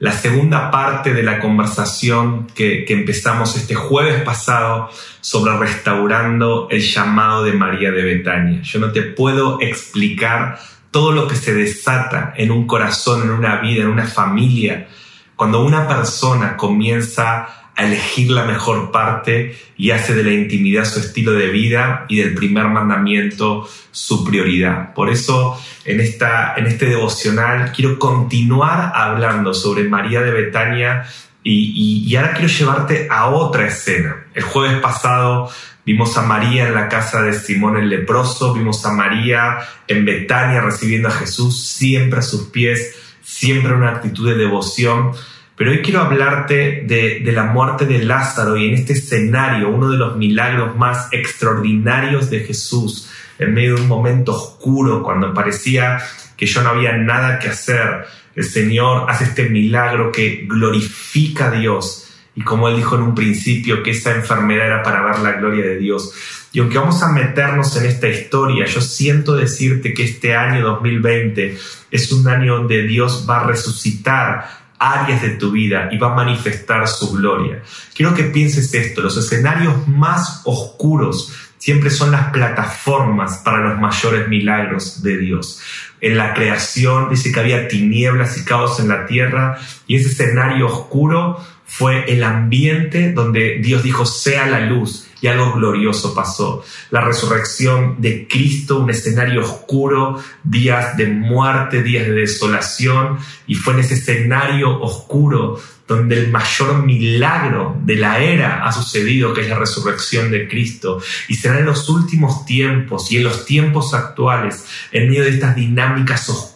la segunda parte de la conversación que, empezamos este jueves pasado sobre restaurando el llamado de María de Betania. Yo no te puedo explicar todo lo que se desata en un corazón, en una vida, en una familia, cuando una persona comienza elegir la mejor parte y hace de la intimidad su estilo de vida y del primer mandamiento su prioridad. Por eso en, esta, en este devocional quiero continuar hablando sobre María de Betania y, ahora quiero llevarte a otra escena. El jueves pasado vimos a María en la casa de Simón el leproso, vimos a María en Betania recibiendo a Jesús siempre a sus pies, siempre una actitud de devoción. Pero hoy quiero hablarte de, la muerte de Lázaro y en este escenario, uno de los milagros más extraordinarios de Jesús, en medio de un momento oscuro, cuando parecía que yo no había nada que hacer, el Señor hace este milagro que glorifica a Dios. Y como Él dijo en un principio, que esa enfermedad era para ver la gloria de Dios. Y aunque vamos a meternos en esta historia, yo siento decirte que este año 2020 es un año donde Dios va a resucitar áreas de tu vida y va a manifestar su gloria. Quiero que pienses esto, los escenarios más oscuros siempre son las plataformas para los mayores milagros de Dios. En la creación dice que había tinieblas y caos en la tierra y ese escenario oscuro fue el ambiente donde Dios dijo sea la luz y algo glorioso pasó. La resurrección de Cristo, un escenario oscuro, días de muerte, días de desolación, y fue en ese escenario oscuro donde el mayor milagro de la era ha sucedido, que es la resurrección de Cristo. Y será en los últimos tiempos y en los tiempos actuales, en medio de estas dinámicas oscuras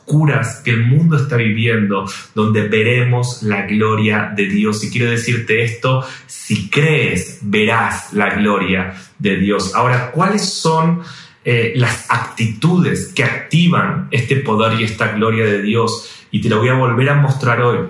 que el mundo está viviendo, donde veremos la gloria de Dios. Y quiero decirte esto, si crees, verás la gloria de Dios. Ahora, ¿cuáles son... Eh, las actitudes que activan este poder y esta gloria de Dios. Y te lo voy a volver a mostrar hoy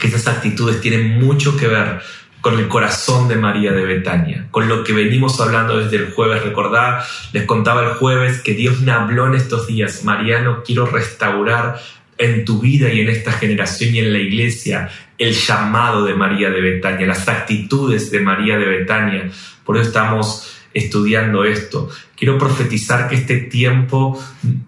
que esas actitudes tienen mucho que ver con el corazón de María de Betania, con lo que venimos hablando desde el jueves. Recordad, les contaba el jueves que Dios me habló en estos días, Mariano, quiero restaurar en tu vida y en esta generación y en la iglesia el llamado de María de Betania, las actitudes de María de Betania. Por eso estamos estudiando esto. Quiero profetizar que este tiempo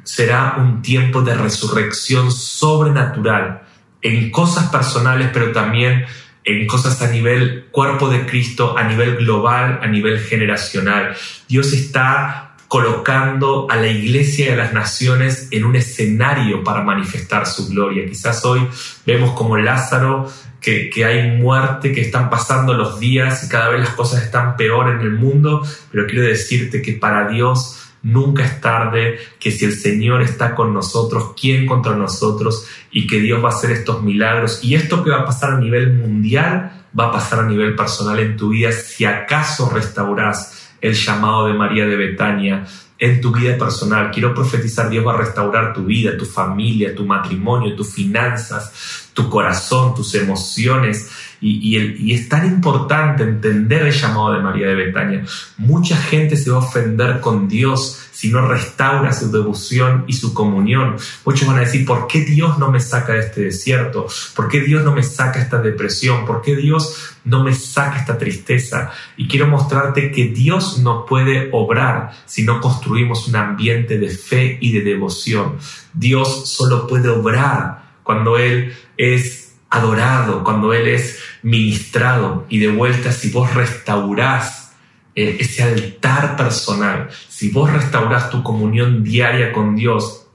será un tiempo de resurrección sobrenatural en cosas personales, pero también en cosas a nivel cuerpo de Cristo, a nivel global, a nivel generacional. Dios está colocando a la iglesia y a las naciones en un escenario para manifestar su gloria. Quizás hoy vemos como Lázaro, que, que, hay muerte, que están pasando los días y cada vez las cosas están peor en el mundo, pero quiero decirte que para Dios Nunca es tarde, que si el Señor está con nosotros, ¿quién contra nosotros? Y que Dios va a hacer estos milagros. Y esto que va a pasar a nivel mundial, va a pasar a nivel personal en tu vida. Si acaso restaurás el llamado de María de Betania en tu vida personal, quiero profetizar, Dios va a restaurar tu vida, tu familia, tu matrimonio, tus finanzas, tu corazón, tus emociones y, es tan importante entender el llamado de María de Betania. Mucha gente se va a ofender con Dios si no restaura su devoción y su comunión. Muchos van a decir, ¿por qué Dios no me saca de este desierto? ¿Por qué Dios no me saca esta depresión? ¿Por qué Dios no me saca esta tristeza? Y quiero mostrarte que Dios no puede obrar si no construimos un ambiente de fe y de devoción. Dios solo puede obrar cuando Él es adorado, cuando Él es ministrado y de vuelta si vos restaurás eh, ese altar personal, si vos restaurás tu comunión diaria con Dios,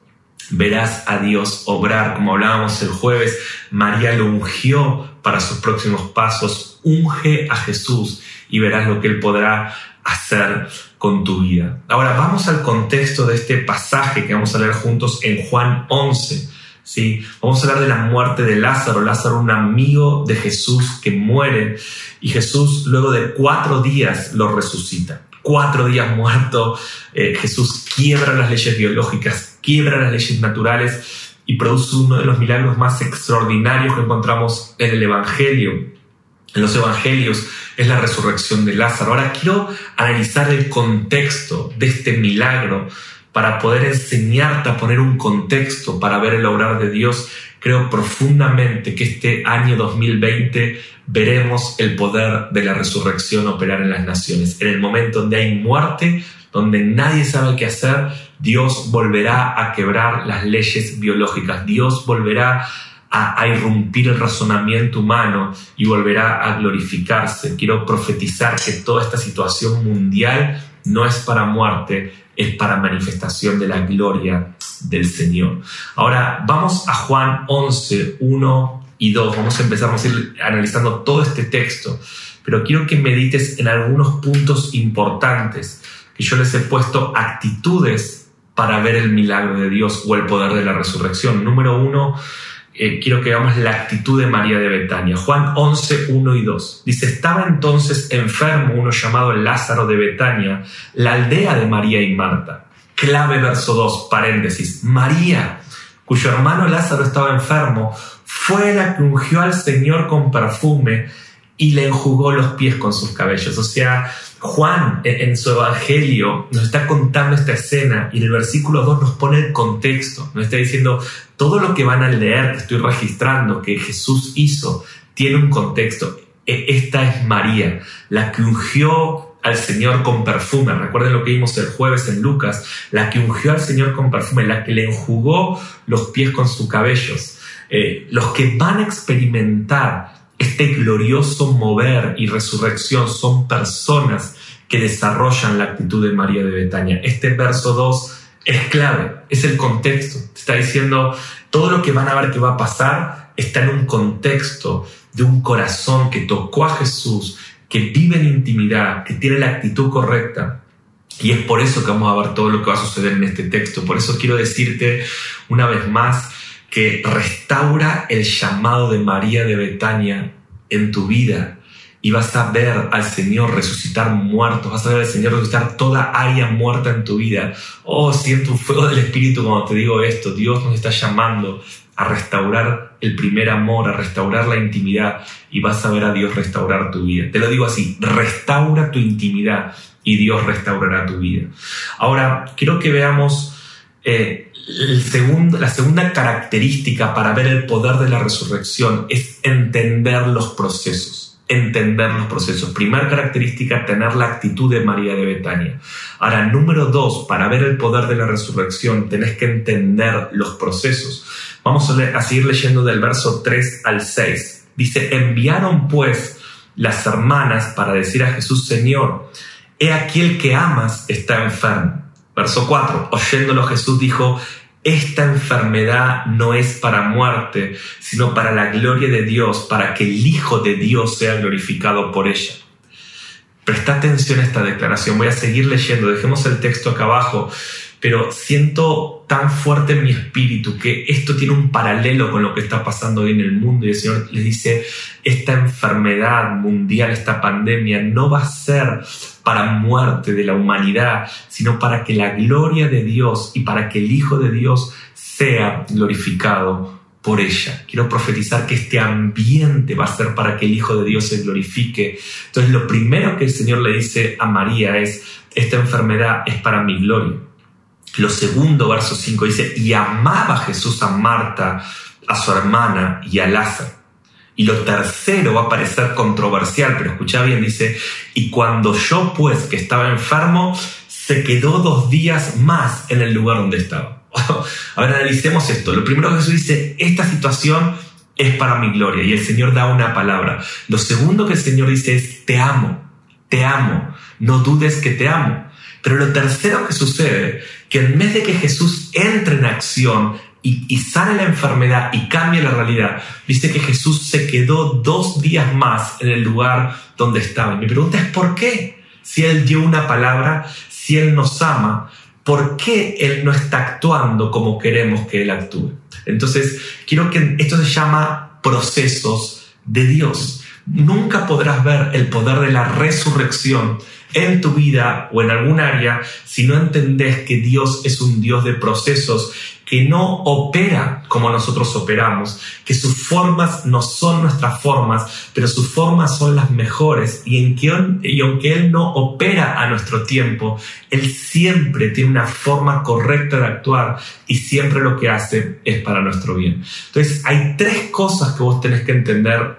verás a Dios obrar, como hablábamos el jueves, María lo ungió para sus próximos pasos, unge a Jesús y verás lo que Él podrá hacer con tu vida. Ahora vamos al contexto de este pasaje que vamos a leer juntos en Juan 11 ¿sí? Vamos a hablar de la muerte de Lázaro. Lázaro, un amigo de Jesús que muere y Jesús luego de cuatro días lo resucita. cuatro días muerto, eh, Jesús quiebra las leyes biológicas, quiebra las leyes naturales y produce uno de los milagros más extraordinarios que encontramos en el Evangelio. En los Evangelios es la resurrección de Lázaro. Ahora quiero analizar el contexto de este milagro para poder enseñarte a poner un contexto para ver el obrar de Dios. Creo profundamente que este año 2020 veremos el poder de la resurrección operar en las naciones. En el momento donde hay muerte, donde nadie sabe qué hacer, Dios volverá a quebrar las leyes biológicas. Dios volverá a, irrumpir el razonamiento humano y volverá a glorificarse. Quiero profetizar que toda esta situación mundial no es para muerte, es para manifestación de la gloria del Señor. Ahora vamos a Juan 11, 1 y 2. Vamos a empezar a ir analizando todo este texto, pero quiero que medites en algunos puntos importantes que yo les he puesto actitudes para ver el milagro de Dios o el poder de la resurrección. Número uno, eh, quiero que veamos la actitud de María de Betania. Juan 11, 1 y 2. Dice, estaba entonces enfermo uno llamado Lázaro de Betania, la aldea de María y Marta. Clave verso 2, paréntesis. María, cuyo hermano Lázaro estaba enfermo, fue la que ungió al Señor con perfume y le enjugó los pies con sus cabellos. O sea, Juan en su evangelio nos está contando esta escena y en el versículo 2 nos pone el contexto, nos está diciendo todo lo que van a leer, que estoy registrando, que Jesús hizo, tiene un contexto. E, esta es María, la que ungió al Señor con perfume. Recuerden lo que vimos el jueves en Lucas, la que ungió al Señor con perfume, la que le enjugó los pies con sus cabellos. Eh, los que van a experimentar este glorioso mover y resurrección son personas que desarrollan la actitud de María de Betania. Este verso 2 es clave, es el contexto. Te está diciendo todo lo que van a ver que va a pasar está en un contexto de un corazón que tocó a Jesús, que vive en intimidad, que tiene la actitud correcta. Y es por eso que vamos a ver todo lo que va a suceder en este texto. Por eso quiero decirte una vez más que restaura el llamado de María de Betania en tu vida y vas a ver al Señor resucitar muertos, vas a ver al Señor resucitar toda área muerta en tu vida. Oh, siento un fuego del Espíritu cuando te digo esto. Dios nos está llamando a restaurar el primer amor, a restaurar la intimidad y vas a ver a Dios restaurar tu vida. Te lo digo así, restaura tu intimidad y Dios restaurará tu vida. Ahora, quiero que veamos eh, la segunda característica para ver el poder de la resurrección es entender los procesos entender los procesos. Primera característica, tener la actitud de María de Betania. Ahora, número dos, para ver el poder de la resurrección, tenés que entender los procesos. Vamos a, seguir leyendo del verso 3 al 6. Dice, enviaron pues las hermanas para decir a Jesús, Señor, he aquí el que amas está enfermo. Verso 4, oyéndolo Jesús dijo, esta enfermedad no es para muerte, sino para la gloria de Dios, para que el Hijo de Dios sea glorificado por ella. Presta atención a esta declaración, voy a seguir leyendo, dejemos el texto acá abajo, pero siento tan fuerte en mi espíritu que esto tiene un paralelo con lo que está pasando hoy en el mundo y el Señor les dice, esta enfermedad mundial, esta pandemia no va a ser para muerte de la humanidad, sino para que la gloria de Dios y para que el Hijo de Dios sea glorificado por ella. Quiero profetizar que este ambiente va a ser para que el Hijo de Dios se glorifique. Entonces lo primero que el Señor le dice a María es, esta enfermedad es para mi gloria. Lo segundo, verso 5, dice, y amaba Jesús a Marta, a su hermana y a Lázaro. Y lo tercero va a parecer controversial, pero escucha bien, dice, y cuando yo pues que estaba enfermo, se quedó dos días más en el lugar donde estaba. A ver, analicemos esto. Lo primero que Jesús dice, esta situación es para mi gloria y el Señor da una palabra. Lo segundo que el Señor dice es, te amo, te amo, no dudes que te amo. Pero lo tercero que sucede, que en vez de que Jesús entre en acción y, sale la enfermedad y cambia la realidad, dice que Jesús se quedó dos días más en el lugar donde estaba. Y mi pregunta es, ¿por qué? Si Él dio una palabra, si Él nos ama, ¿por qué Él no está actuando como queremos que Él actúe? Entonces, quiero que esto se llama procesos de Dios. nunca podrás ver el poder de la resurrección en tu vida o en algún área si no entendés que Dios es un Dios de procesos que no opera como nosotros operamos, que sus formas no son nuestras formas, pero sus formas son las mejores y, en que, y aunque Él no opera a nuestro tiempo, Él siempre tiene una forma correcta de actuar y siempre lo que hace es para nuestro bien. Entonces hay tres cosas que vos tenés que entender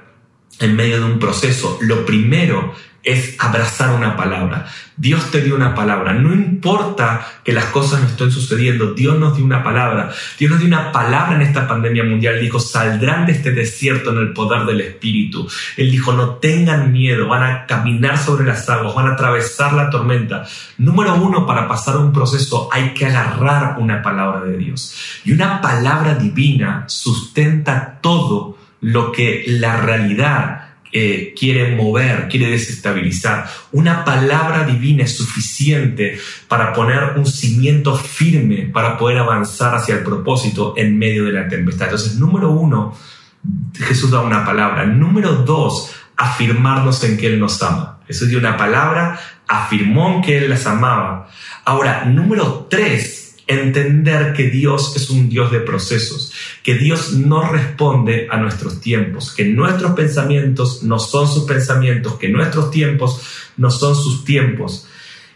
en medio de un proceso. Lo primero es abrazar una palabra. Dios te dio una palabra. No importa que las cosas no estén sucediendo, Dios nos dio una palabra. Dios nos dio una palabra en esta pandemia mundial. Dijo, saldrán de este desierto en el poder del Espíritu. Él dijo, no tengan miedo, van a caminar sobre las aguas, van a atravesar la tormenta. Número uno, para pasar un proceso hay que agarrar una palabra de Dios. Y una palabra divina sustenta todo lo que la realidad eh, quiere mover, quiere desestabilizar. Una palabra divina es suficiente para poner un cimiento firme para poder avanzar hacia el propósito en medio de la tempestad. Entonces, número uno, Jesús da una palabra. Número dos, afirmarnos en que Él nos ama. Jesús dio una palabra, afirmó en que Él las amaba. Ahora, número tres, entender que Dios es un Dios de procesos, que Dios no responde a nuestros tiempos, que nuestros pensamientos no son sus pensamientos, que nuestros tiempos no son sus tiempos.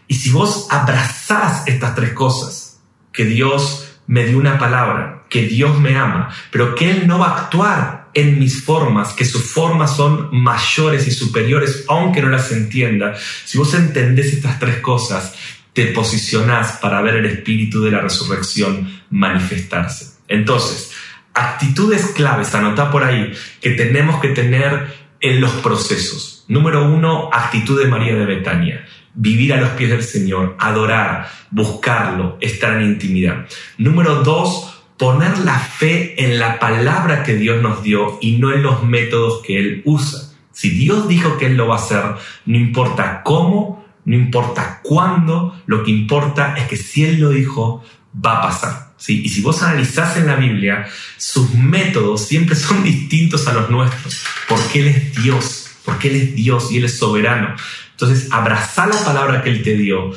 Y si vos abrazás estas tres cosas, que Dios me dio una palabra, que Dios me ama, pero que Él no va a actuar en mis formas, que sus formas son mayores y superiores, aunque no las entienda, si vos entendés estas tres cosas, te posicionás para ver el espíritu de la resurrección manifestarse. Entonces, actitudes claves, anota por ahí, que tenemos que tener en los procesos. Número uno, actitud de María de Betania. Vivir a los pies del Señor, adorar, buscarlo, estar en intimidad. Número dos, poner la fe en la palabra que Dios nos dio y no en los métodos que Él usa. Si Dios dijo que Él lo va a hacer, no importa cómo, no importa cuándo, lo que importa es que si Él lo dijo, va a pasar. ¿sí? Y si vos analizás en la Biblia, sus métodos siempre son distintos a los nuestros, porque Él es Dios, porque Él es Dios y Él es soberano. Entonces, abrazá la palabra que Él te dio,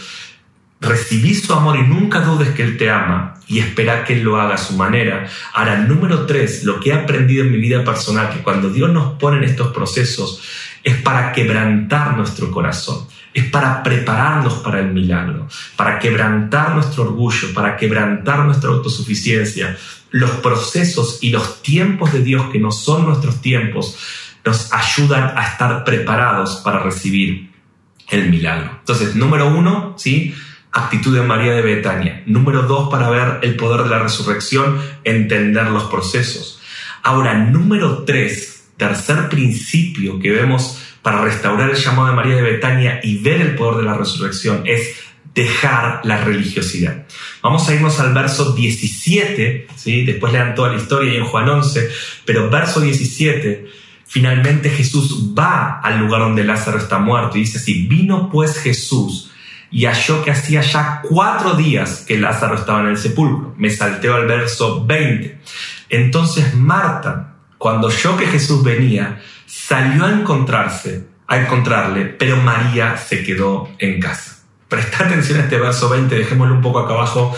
recibí su amor y nunca dudes que Él te ama y espera que Él lo haga a su manera. Ahora, número tres, lo que he aprendido en mi vida personal, que cuando Dios nos pone en estos procesos, es para quebrantar nuestro corazón es para prepararnos para el milagro, para quebrantar nuestro orgullo, para quebrantar nuestra autosuficiencia. Los procesos y los tiempos de Dios que no son nuestros tiempos nos ayudan a estar preparados para recibir el milagro. Entonces, número uno, ¿sí? Actitud de María de Betania. Número dos, para ver el poder de la resurrección, entender los procesos. Ahora, número tres, tercer principio que vemos para restaurar el llamado de María de Betania y ver el poder de la resurrección es dejar la religiosidad. Vamos a irnos al verso 17, ¿sí? después lean toda la historia y en Juan 11, pero verso 17, finalmente Jesús va al lugar donde Lázaro está muerto y dice así, vino pues Jesús y halló que hacía ya cuatro días que Lázaro estaba en el sepulcro. Me salteo al verso 20. Entonces Marta, cuando oyó que Jesús venía, salió a encontrarse, a encontrarle, pero María se quedó en casa. Presta atención a este verso 20, dejémoslo un poco acá abajo.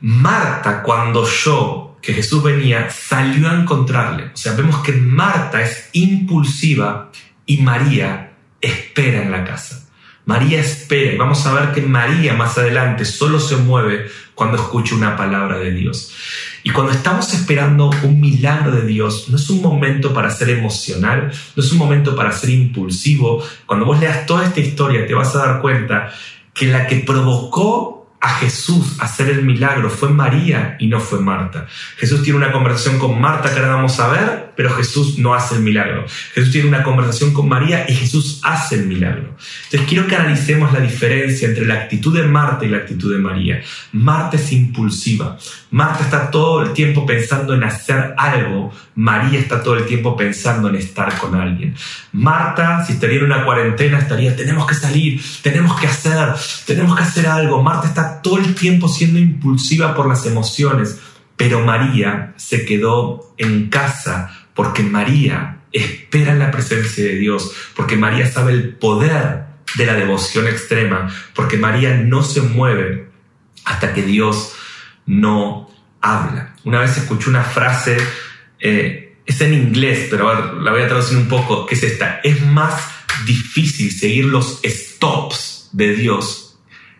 Marta, cuando oyó que Jesús venía, salió a encontrarle. O sea, vemos que Marta es impulsiva y María espera en la casa. María espera y vamos a ver que María más adelante solo se mueve cuando escucha una palabra de Dios. Y cuando estamos esperando un milagro de Dios, no es un momento para ser emocional, no es un momento para ser impulsivo. Cuando vos leas toda esta historia te vas a dar cuenta que la que provocó a Jesús hacer el milagro fue María y no fue Marta. Jesús tiene una conversación con Marta que ahora vamos a ver, pero Jesús no hace el milagro. Jesús tiene una conversación con María y Jesús hace el milagro. Entonces quiero que analicemos la diferencia entre la actitud de Marta y la actitud de María. Marta es impulsiva. Marta está todo el tiempo pensando en hacer algo. María está todo el tiempo pensando en estar con alguien. Marta, si estaría en una cuarentena, estaría, tenemos que salir, tenemos que hacer, tenemos que hacer algo. Marta está todo el tiempo siendo impulsiva por las emociones, pero María se quedó en casa porque María espera la presencia de Dios, porque María sabe el poder de la devoción extrema, porque María no se mueve hasta que Dios no habla. Una vez escuché una frase, eh, es en inglés, pero la voy a traducir un poco, que es esta, es más difícil seguir los stops de Dios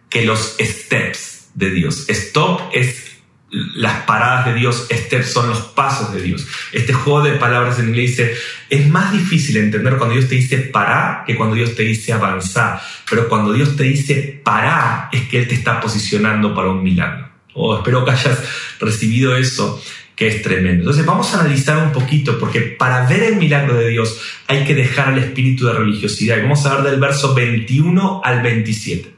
que los steps de Dios. Stop es las paradas de Dios, steps son los pasos de Dios. Este juego de palabras en inglés dice, es más difícil entender cuando Dios te dice parar que cuando Dios te dice avanzar. Pero cuando Dios te dice parar es que Él te está posicionando para un milagro. Oh, espero que hayas recibido eso que es tremendo. Entonces vamos a analizar un poquito, porque para ver el milagro de Dios hay que dejar el espíritu de religiosidad. vamos a ver del verso 21 al 27.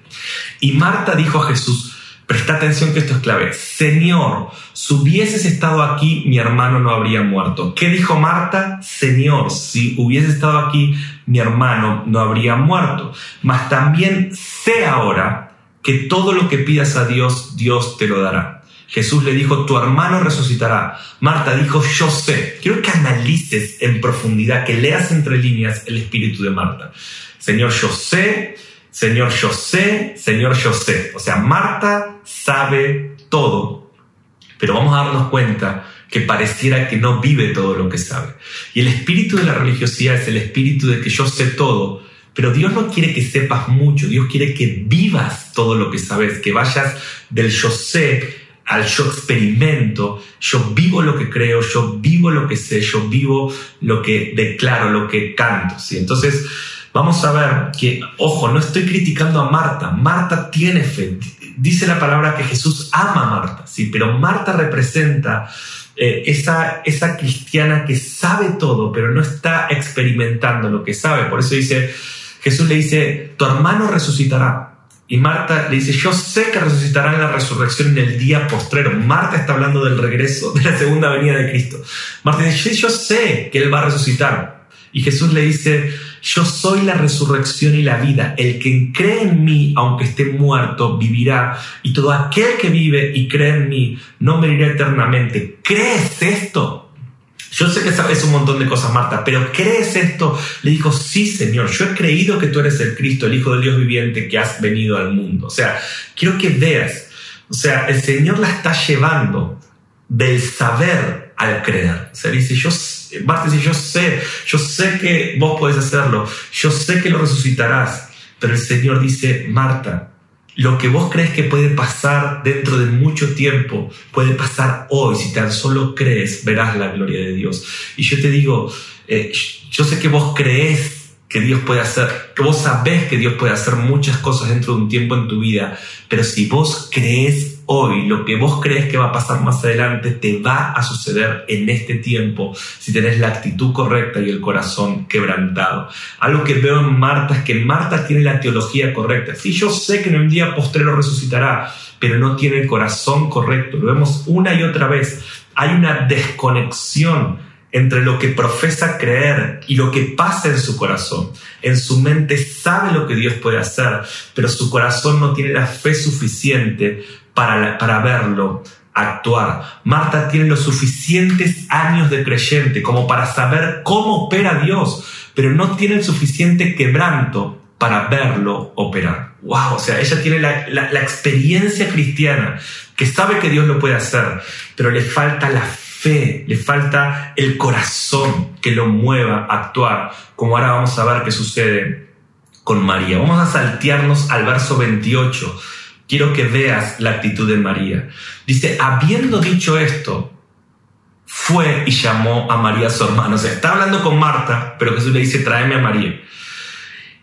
Y Marta dijo a Jesús, presta atención que esto es clave, Señor, si hubieses estado aquí, mi hermano no habría muerto. ¿Qué dijo Marta? Señor, si hubiese estado aquí, mi hermano no habría muerto. Mas también sé ahora que todo lo que pidas a Dios, Dios te lo dará. Jesús le dijo, tu hermano resucitará. Marta dijo, yo sé. Quiero que analices en profundidad, que leas entre líneas el espíritu de Marta. Señor, yo sé, Señor, yo sé, Señor, yo sé. O sea, Marta sabe todo, pero vamos a darnos cuenta que pareciera que no vive todo lo que sabe. Y el espíritu de la religiosidad es el espíritu de que yo sé todo, pero Dios no quiere que sepas mucho, Dios quiere que vivas todo lo que sabes, que vayas del yo sé al yo experimento, yo vivo lo que creo, yo vivo lo que sé, yo vivo lo que declaro, lo que canto. ¿sí? Entonces, vamos a ver que, ojo, no estoy criticando a Marta, Marta tiene fe, dice la palabra que Jesús ama a Marta, ¿sí? pero Marta representa eh, esa, esa cristiana que sabe todo, pero no está experimentando lo que sabe. Por eso dice, Jesús le dice, tu hermano resucitará. Y Marta le dice, yo sé que resucitará en la resurrección en el día postrero. Marta está hablando del regreso, de la segunda venida de Cristo. Marta dice, yo sé que Él va a resucitar. Y Jesús le dice, yo soy la resurrección y la vida. El que cree en mí, aunque esté muerto, vivirá. Y todo aquel que vive y cree en mí, no morirá eternamente. ¿Crees esto? Yo sé que sabes un montón de cosas, Marta, pero ¿crees esto? Le dijo, sí, Señor, yo he creído que tú eres el Cristo, el Hijo del Dios viviente que has venido al mundo. O sea, quiero que veas, o sea, el Señor la está llevando del saber al creer. O sea, dice, yo, Marta dice, yo sé, yo sé que vos podés hacerlo, yo sé que lo resucitarás, pero el Señor dice, Marta, lo que vos crees que puede pasar dentro de mucho tiempo, puede pasar hoy. Si tan solo crees, verás la gloria de Dios. Y yo te digo, eh, yo sé que vos crees que Dios puede hacer, que vos sabés que Dios puede hacer muchas cosas dentro de un tiempo en tu vida, pero si vos crees hoy, lo que vos crees que va a pasar más adelante, te va a suceder en este tiempo si tenés la actitud correcta y el corazón quebrantado. Algo que veo en Marta es que Marta tiene la teología correcta. Sí, yo sé que en un día postrero resucitará, pero no tiene el corazón correcto. Lo vemos una y otra vez. Hay una desconexión entre lo que profesa creer y lo que pasa en su corazón. En su mente sabe lo que Dios puede hacer, pero su corazón no tiene la fe suficiente para, verlo actuar. Marta tiene los suficientes años de creyente como para saber cómo opera Dios, pero no tiene el suficiente quebranto para verlo operar. ¡Wow! O sea, ella tiene la, la experiencia cristiana, que sabe que Dios lo puede hacer, pero le falta la fe, le falta el corazón que lo mueva a actuar, como ahora vamos a ver qué sucede con María. Vamos a saltearnos al verso 28 quiero que veas la actitud de María. Dice, habiendo dicho esto, fue y llamó a María su hermana. O sea, está hablando con Marta, pero Jesús le dice, tráeme a María.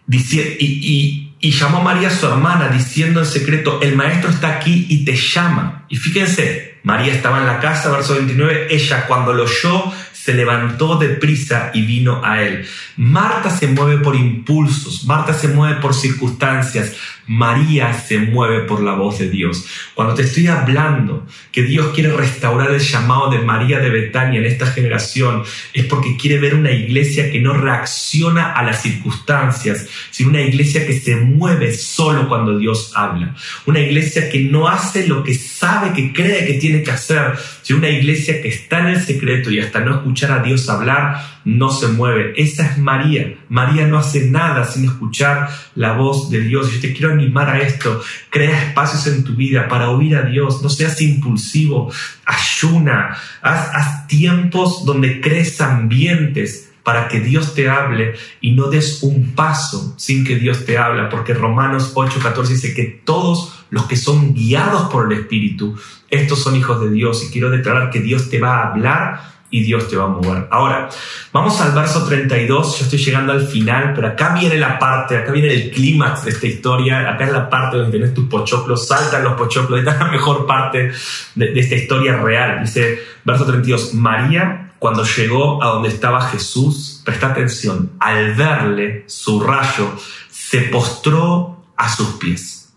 Y, llamó a María su hermana diciendo en secreto, el maestro está aquí y te llama. Y fíjense, María estaba en la casa, verso 29, ella cuando lo oyó se levantó deprisa y vino a él. Marta se mueve por impulsos, Marta se mueve por circunstancias, María se mueve por la voz de Dios. Cuando te estoy hablando que Dios quiere restaurar el llamado de María de Betania en esta generación, es porque quiere ver una iglesia que no reacciona a las circunstancias, sino una iglesia que se mueve solo cuando Dios habla. Una iglesia que no hace lo que sabe, que cree que tiene que hacer, sino una iglesia que está en el secreto y hasta no escucha escuchar a Dios hablar, no se mueve. Esa es María. María no hace nada sin escuchar la voz de Dios. Yo te quiero animar a esto. Crea espacios en tu vida para oír a Dios. No seas impulsivo. Ayuna. Haz, haz tiempos donde crees ambientes para que Dios te hable y no des un paso sin que Dios te hable, porque Romanos 8:14 dice que todos los que son guiados por el Espíritu, estos son hijos de Dios y quiero declarar que Dios te va a hablar y Dios te va a mover. Ahora, vamos al verso 32, yo estoy llegando al final, pero acá viene la parte, acá viene el clímax de esta historia, acá es la parte donde tenés tus pochoclos, saltan los pochoclos, esta es la mejor parte de, de esta historia real. Dice, verso 32, María cuando llegó a donde estaba Jesús, presta atención, al verle su rayo, se postró a sus pies.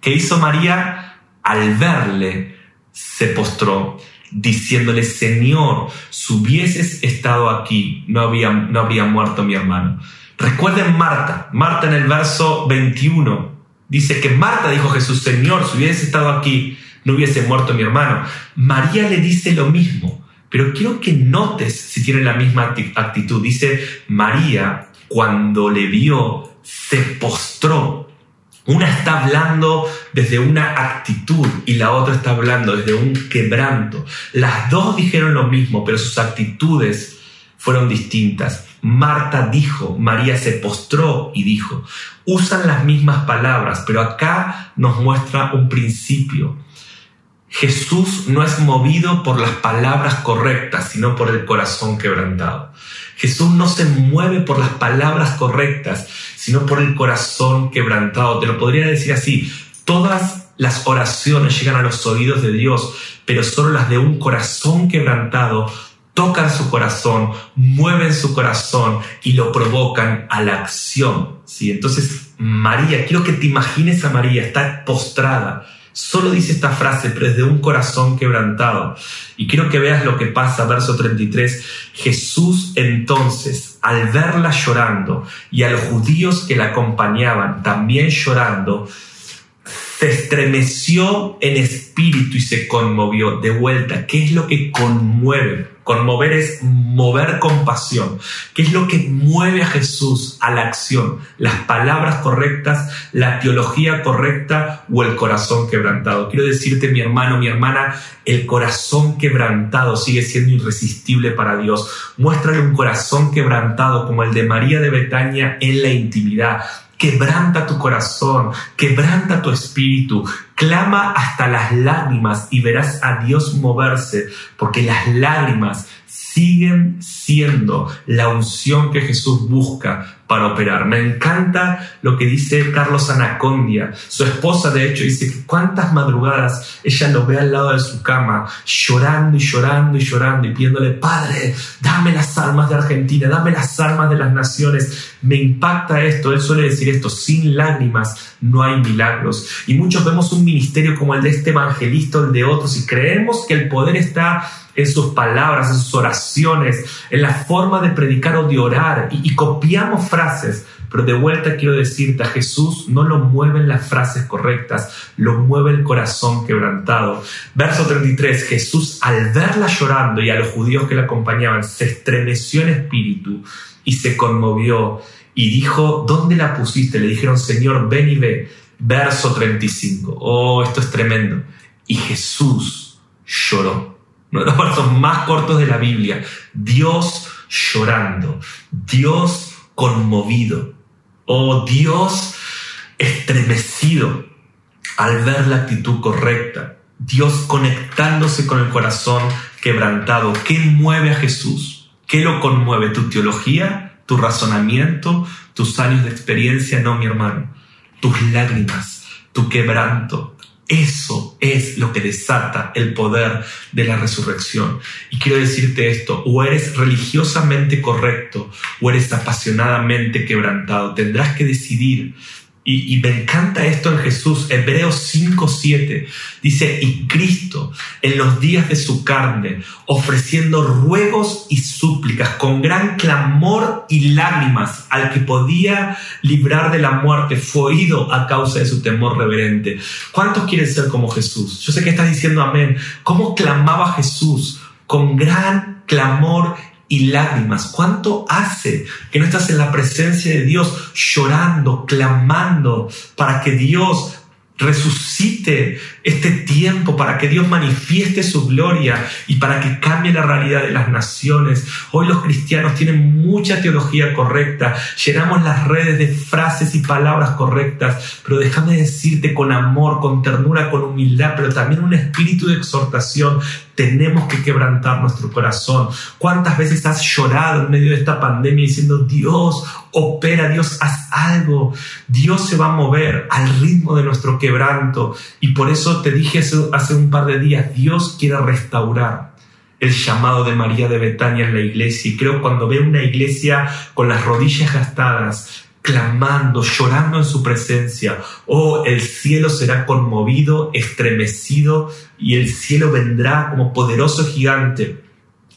¿Qué hizo María? Al verle, se postró, diciéndole, Señor, si hubieses estado aquí, no, había, no habría muerto mi hermano. Recuerden Marta, Marta en el verso 21, dice que Marta dijo Jesús, Señor, si hubieses estado aquí, no hubiese muerto mi hermano. María le dice lo mismo. Pero quiero que notes si tiene la misma actitud. Dice María, cuando le vio, se postró. Una está hablando desde una actitud y la otra está hablando desde un quebranto. Las dos dijeron lo mismo, pero sus actitudes fueron distintas. Marta dijo, María se postró y dijo. Usan las mismas palabras, pero acá nos muestra un principio. Jesús no es movido por las palabras correctas, sino por el corazón quebrantado. Jesús no se mueve por las palabras correctas, sino por el corazón quebrantado. Te lo podría decir así, todas las oraciones llegan a los oídos de Dios, pero solo las de un corazón quebrantado tocan su corazón, mueven su corazón y lo provocan a la acción. ¿sí? Entonces, María, quiero que te imagines a María, está postrada, Solo dice esta frase, pero es de un corazón quebrantado. Y quiero que veas lo que pasa, verso 33. Jesús entonces, al verla llorando y a los judíos que la acompañaban también llorando, se estremeció en espíritu y se conmovió de vuelta. ¿Qué es lo que conmueve? Conmover es mover con pasión. ¿Qué es lo que mueve a Jesús a la acción? Las palabras correctas, la teología correcta o el corazón quebrantado. Quiero decirte, mi hermano, mi hermana, el corazón quebrantado sigue siendo irresistible para Dios. Muéstrale un corazón quebrantado como el de María de Betania en la intimidad Quebranta tu corazón, quebranta tu espíritu, clama hasta las lágrimas y verás a Dios moverse, porque las lágrimas siguen siendo la unción que Jesús busca para operar. Me encanta lo que dice Carlos Anacondia. Su esposa, de hecho, dice que cuántas madrugadas ella lo ve al lado de su cama, llorando y llorando y llorando y pidiéndole, Padre, dame las almas de Argentina, dame las almas de las naciones. Me impacta esto. Él suele decir esto, sin lágrimas no hay milagros. Y muchos vemos un ministerio como el de este evangelista el de otros y creemos que el poder está en sus palabras, en sus oraciones, en la forma de predicar o de orar y, y copiamos frases. Pero de vuelta quiero decirte, a Jesús no lo mueven las frases correctas, lo mueve el corazón quebrantado. Verso 33, Jesús al verla llorando y a los judíos que la acompañaban, se estremeció en espíritu y se conmovió y dijo, ¿dónde la pusiste? Le dijeron, Señor, ven y ve. Verso 35, oh, esto es tremendo. Y Jesús lloró. Uno de los versos más cortos de la Biblia. Dios llorando, Dios conmovido, oh Dios estremecido al ver la actitud correcta, Dios conectándose con el corazón quebrantado. ¿Qué mueve a Jesús? ¿Qué lo conmueve? ¿Tu teología? ¿Tu razonamiento? ¿Tus años de experiencia? No, mi hermano. Tus lágrimas, tu quebranto, eso es lo que desata el poder de la resurrección. Y quiero decirte esto, o eres religiosamente correcto o eres apasionadamente quebrantado. Tendrás que decidir y, me encanta esto en Jesús, Hebreos 5:7 dice, y Cristo en los días de su carne, ofreciendo ruegos y súplicas con gran clamor y lágrimas al que podía librar de la muerte, fue oído a causa de su temor reverente. ¿Cuántos quieren ser como Jesús? Yo sé que estás diciendo amén. ¿Cómo clamaba Jesús con gran clamor y lágrimas. ¿Cuánto hace que no estás en la presencia de Dios llorando, clamando para que Dios resucite este tiempo para que Dios manifieste su gloria y para que cambie la realidad de las naciones. Hoy los cristianos tienen mucha teología correcta, llenamos las redes de frases y palabras correctas, pero déjame decirte con amor, con ternura, con humildad, pero también un espíritu de exhortación, tenemos que quebrantar nuestro corazón. ¿Cuántas veces has llorado en medio de esta pandemia diciendo, Dios, opera, Dios, haz algo? Dios se va a mover al ritmo de nuestro quebranto. Y por eso te dije hace, un par de días, Dios quiere restaurar el llamado de María de Betania en la iglesia. Y creo cuando veo una iglesia con las rodillas gastadas, clamando, llorando en su presencia. Oh, el cielo será conmovido, estremecido y el cielo vendrá como poderoso gigante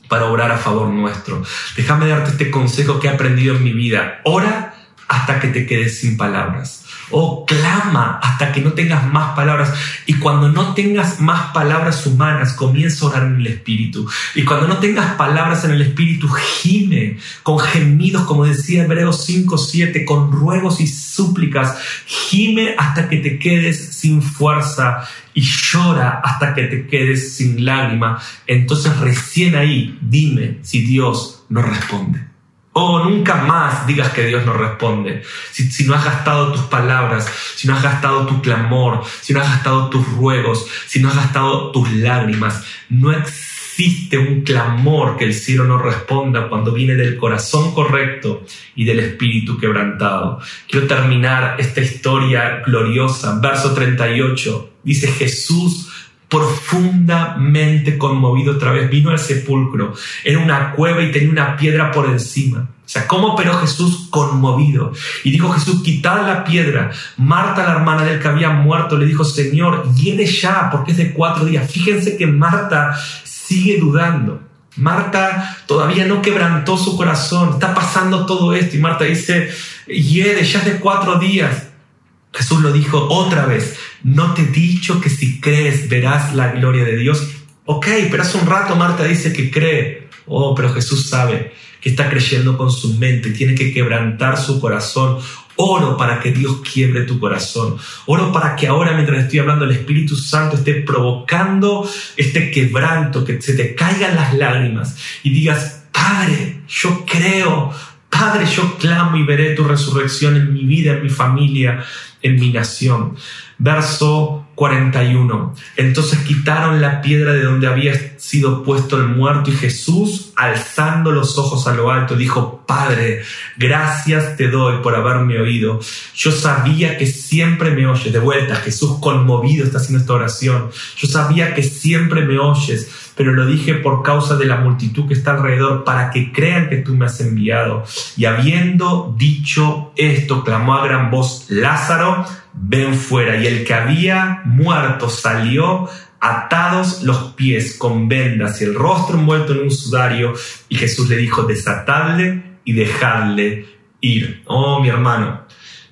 para obrar a favor nuestro. Déjame darte este consejo que he aprendido en mi vida. Ora hasta que te quedes sin palabras. Oh, clama hasta que no tengas más palabras. Y cuando no tengas más palabras humanas, comienza a orar en el Espíritu. Y cuando no tengas palabras en el Espíritu, gime con gemidos, como decía Hebreos 5, 7, con ruegos y súplicas. Gime hasta que te quedes sin fuerza y llora hasta que te quedes sin lágrima. Entonces recién ahí dime si Dios no responde. Oh, nunca más digas que Dios no responde. Si, no has gastado tus palabras, si no has gastado tu clamor, si no has gastado tus ruegos, si no has gastado tus lágrimas, no existe un clamor que el cielo no responda cuando viene del corazón correcto y del espíritu quebrantado. Quiero terminar esta historia gloriosa. Verso 38. Dice Jesús profundamente conmovido otra vez, vino al sepulcro, era una cueva y tenía una piedra por encima. O sea, ¿cómo operó Jesús conmovido? Y dijo Jesús, quitad la piedra. Marta, la hermana del que había muerto, le dijo, Señor, viene ya, porque es de cuatro días. Fíjense que Marta sigue dudando. Marta todavía no quebrantó su corazón, está pasando todo esto y Marta dice, hiede, ya es de cuatro días. Jesús lo dijo otra vez, no te he dicho que si crees verás la gloria de Dios. Ok, pero hace un rato Marta dice que cree. Oh, pero Jesús sabe que está creyendo con su mente, tiene que quebrantar su corazón. Oro para que Dios quiebre tu corazón. Oro para que ahora, mientras estoy hablando, el Espíritu Santo esté provocando este quebranto, que se te caigan las lágrimas y digas, Padre, yo creo, Padre, yo clamo y veré tu resurrección en mi vida, en mi familia, en mi nación. Verso 41. Entonces quitaron la piedra de donde había sido puesto el muerto y Jesús, alzando los ojos a lo alto, dijo, Padre, gracias te doy por haberme oído. Yo sabía que siempre me oyes. De vuelta, Jesús conmovido está haciendo esta oración. Yo sabía que siempre me oyes, pero lo dije por causa de la multitud que está alrededor, para que crean que tú me has enviado. Y habiendo dicho esto, clamó a gran voz, Lázaro, ven fuera. Y el que había muerto salió atados los pies con vendas y el rostro envuelto en un sudario. Y Jesús le dijo, desatadle y dejadle ir. Oh, mi hermano,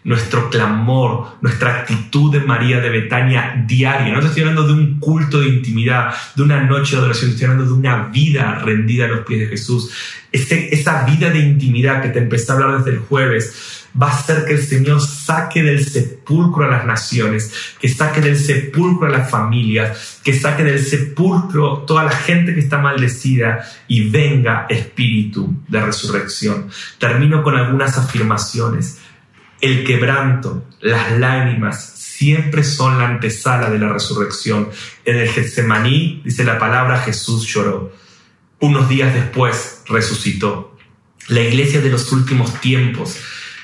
nuestro clamor, nuestra actitud de María de Betania diaria. No estoy hablando de un culto de intimidad, de una noche de adoración, estoy hablando de una vida rendida a los pies de Jesús. esa vida de intimidad que te empecé a hablar desde el jueves, va a hacer que el Señor saque del sepulcro a las naciones, que saque del sepulcro a las familias, que saque del sepulcro toda la gente que está maldecida y venga espíritu de resurrección. Termino con algunas afirmaciones. El quebranto, las lágrimas, siempre son la antesala de la resurrección. En el Getsemaní, dice la palabra, Jesús lloró. Unos días después resucitó. La iglesia de los últimos tiempos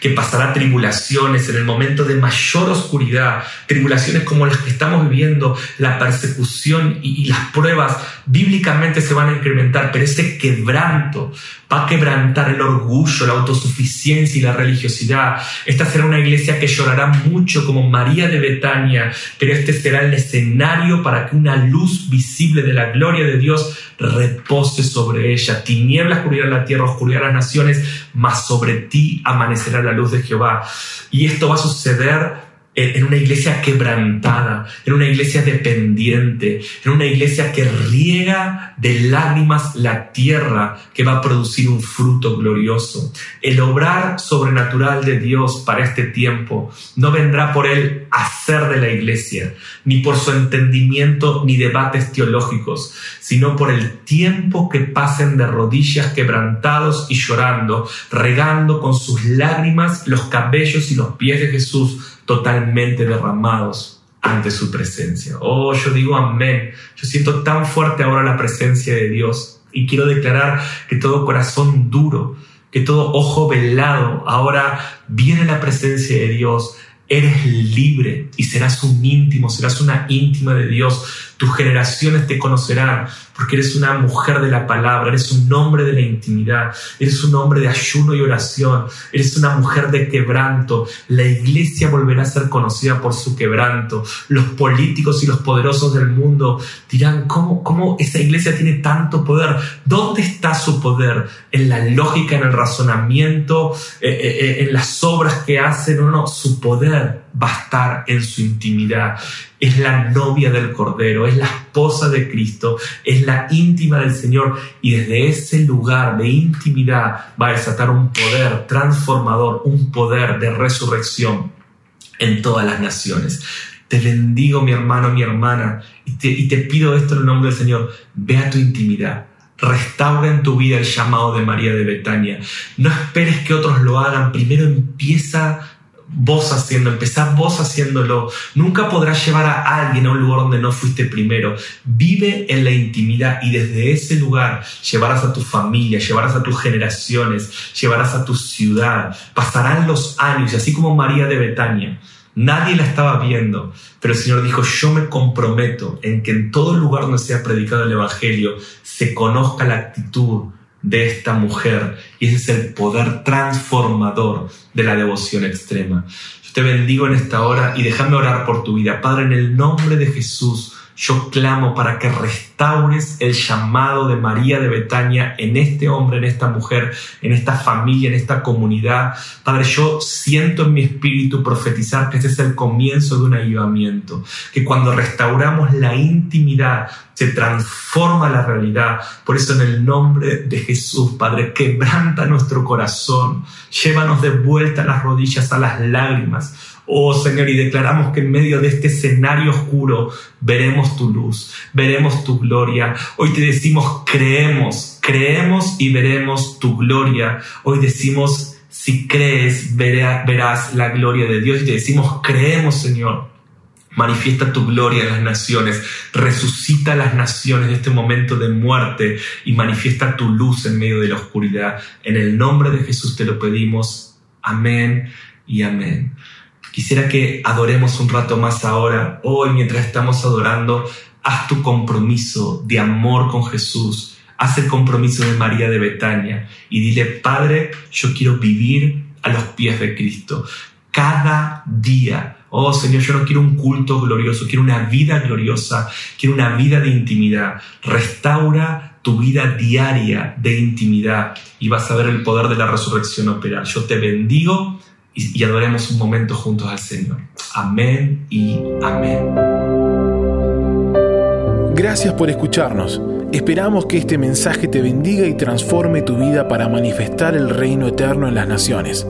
que pasará tribulaciones en el momento de mayor oscuridad, tribulaciones como las que estamos viviendo, la persecución y, las pruebas bíblicamente se van a incrementar, pero ese quebranto va a quebrantar el orgullo, la autosuficiencia y la religiosidad. Esta será una iglesia que llorará mucho como María de Betania, pero este será el escenario para que una luz visible de la gloria de Dios repose sobre ella. Tinieblas cubrirán la tierra, oscuridad las naciones, mas sobre ti amanecerá la luz de Jehová. Y esto va a suceder en una iglesia quebrantada, en una iglesia dependiente, en una iglesia que riega de lágrimas la tierra que va a producir un fruto glorioso. El obrar sobrenatural de Dios para este tiempo no vendrá por el hacer de la iglesia, ni por su entendimiento ni debates teológicos, sino por el tiempo que pasen de rodillas quebrantados y llorando, regando con sus lágrimas los cabellos y los pies de Jesús totalmente derramados ante su presencia. Oh, yo digo amén. Yo siento tan fuerte ahora la presencia de Dios y quiero declarar que todo corazón duro, que todo ojo velado, ahora viene la presencia de Dios. Eres libre y serás un íntimo, serás una íntima de Dios. Tus generaciones te conocerán porque eres una mujer de la palabra, eres un hombre de la intimidad, eres un hombre de ayuno y oración, eres una mujer de quebranto. La iglesia volverá a ser conocida por su quebranto. Los políticos y los poderosos del mundo dirán, ¿cómo, cómo esa iglesia tiene tanto poder? ¿Dónde está su poder? ¿En la lógica, en el razonamiento, eh, eh, eh, en las obras que hacen? No, no, su poder va a estar en su intimidad. Es la novia del Cordero, es la esposa de Cristo, es la íntima del Señor y desde ese lugar de intimidad va a desatar un poder transformador, un poder de resurrección en todas las naciones. Te bendigo mi hermano, mi hermana, y te, pido esto en el nombre del Señor. Ve a tu intimidad, Restaura en tu vida el llamado de María de Betania. No esperes que otros lo hagan. Primero empieza vos haciendo, empezar vos haciéndolo. Nunca podrás llevar a alguien a un lugar donde no fuiste primero. Vive en la intimidad y desde ese lugar llevarás a tu familia, llevarás a tus generaciones, llevarás a tu ciudad. Pasarán los años y así como María de Betania. Nadie la estaba viendo, pero el Señor dijo, yo me comprometo en que en todo lugar donde sea predicado el Evangelio se conozca la actitud, de esta mujer y ese es el poder transformador de la devoción extrema. Yo te bendigo en esta hora y déjame orar por tu vida. Padre, en el nombre de Jesús, yo clamo para que restaures el llamado de María de Betania en este hombre, en esta mujer, en esta familia, en esta comunidad. Padre, yo siento en mi espíritu profetizar que este es el comienzo de un ayudamiento, que cuando restauramos la intimidad se transforma la realidad. Por eso en el nombre de Jesús, Padre, quebranta nuestro corazón, llévanos de vuelta las rodillas, a las lágrimas Oh Señor, y declaramos que en medio de este escenario oscuro veremos tu luz, veremos tu gloria. Hoy te decimos, creemos, creemos y veremos tu gloria. Hoy decimos, si crees, verás la gloria de Dios. Y te decimos, creemos, Señor. Manifiesta tu gloria en las naciones, resucita las naciones de este momento de muerte y manifiesta tu luz en medio de la oscuridad. En el nombre de Jesús te lo pedimos. Amén y amén. Quisiera que adoremos un rato más ahora. Hoy, mientras estamos adorando, haz tu compromiso de amor con Jesús. Haz el compromiso de María de Betania y dile, Padre, yo quiero vivir a los pies de Cristo. Cada día. Oh Señor, yo no quiero un culto glorioso, quiero una vida gloriosa, quiero una vida de intimidad. Restaura tu vida diaria de intimidad y vas a ver el poder de la resurrección operar. Yo te bendigo y, adoremos un momento juntos al Señor. Amén y amén. Gracias por escucharnos. Esperamos que este mensaje te bendiga y transforme tu vida para manifestar el reino eterno en las naciones.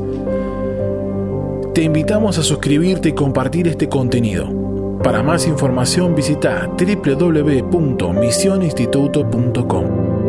Te invitamos a suscribirte y compartir este contenido. Para más información visita www.misioninstituto.com.